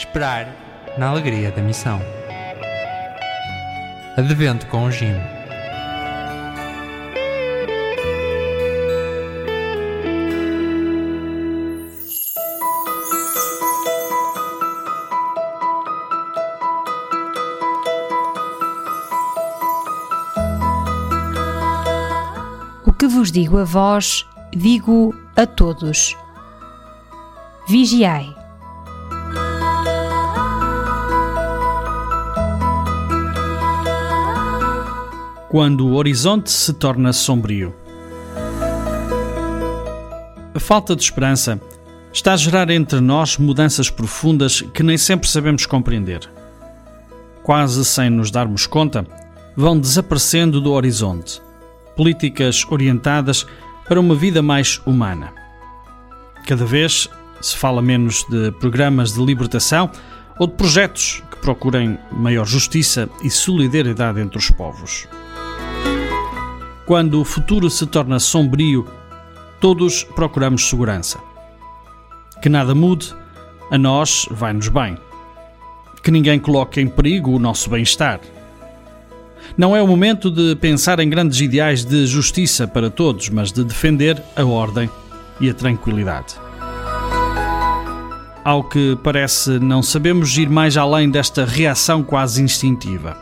Esperar na alegria da missão. Advento com o Jim. O que vos digo a vós, digo a todos. Vigiai. Quando o horizonte se torna sombrio. A falta de esperança está a gerar entre nós mudanças profundas que nem sempre sabemos compreender. Quase sem nos darmos conta, vão desaparecendo do horizonte políticas orientadas para uma vida mais humana. Cada vez se fala menos de programas de libertação ou de projetos que procurem maior justiça e solidariedade entre os povos. Quando o futuro se torna sombrio, todos procuramos segurança. Que nada mude, a nós vai-nos bem. Que ninguém coloque em perigo o nosso bem-estar. Não é o momento de pensar em grandes ideais de justiça para todos, mas de defender a ordem e a tranquilidade. Ao que parece, não sabemos ir mais além desta reação quase instintiva.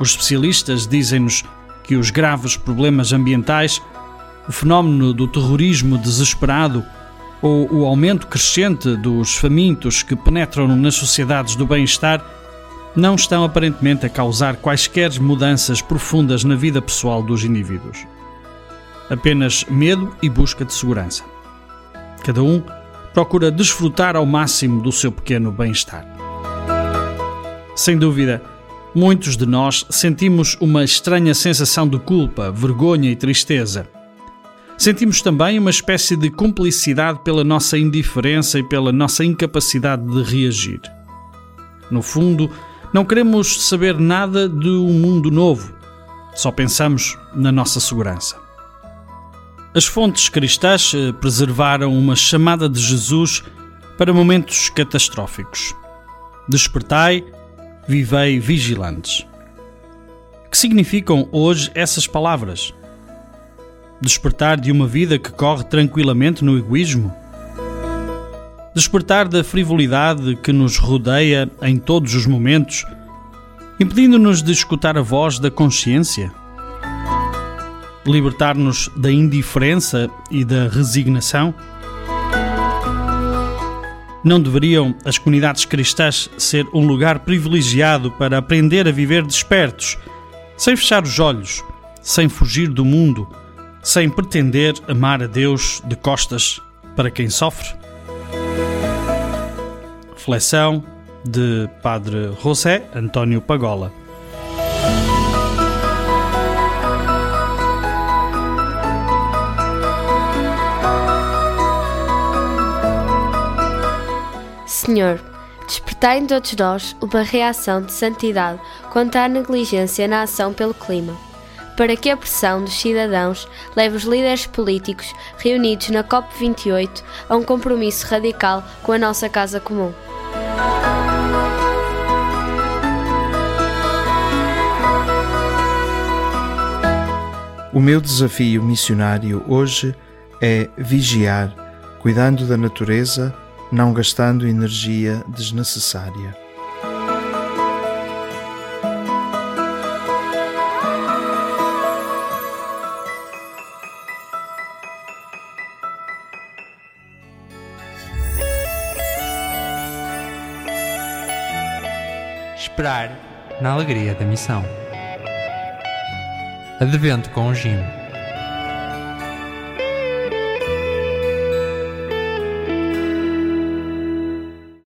Os especialistas dizem-nos que os graves problemas ambientais, o fenómeno do terrorismo desesperado ou o aumento crescente dos famintos que penetram nas sociedades do bem-estar não estão aparentemente a causar quaisquer mudanças profundas na vida pessoal dos indivíduos. Apenas medo e busca de segurança. Cada um procura desfrutar ao máximo do seu pequeno bem-estar. Sem dúvida, Muitos de nós sentimos uma estranha sensação de culpa, vergonha e tristeza. Sentimos também uma espécie de cumplicidade pela nossa indiferença e pela nossa incapacidade de reagir. No fundo, não queremos saber nada de um mundo novo, só pensamos na nossa segurança. As fontes cristãs eh, preservaram uma chamada de Jesus para momentos catastróficos. Despertai vivei vigilantes. Que significam hoje essas palavras? Despertar de uma vida que corre tranquilamente no egoísmo? Despertar da frivolidade que nos rodeia em todos os momentos, impedindo-nos de escutar a voz da consciência? Libertar-nos da indiferença e da resignação? Não deveriam as comunidades cristãs ser um lugar privilegiado para aprender a viver despertos, sem fechar os olhos, sem fugir do mundo, sem pretender amar a Deus de costas para quem sofre? Reflexão de Padre José António Pagola. Senhor, despertai em todos nós uma reação de santidade contra a negligência na ação pelo clima, para que a pressão dos cidadãos leve os líderes políticos reunidos na COP28 a um compromisso radical com a nossa casa comum. O meu desafio missionário hoje é vigiar, cuidando da natureza não gastando energia desnecessária. Esperar na alegria da missão. Advento com o Jim.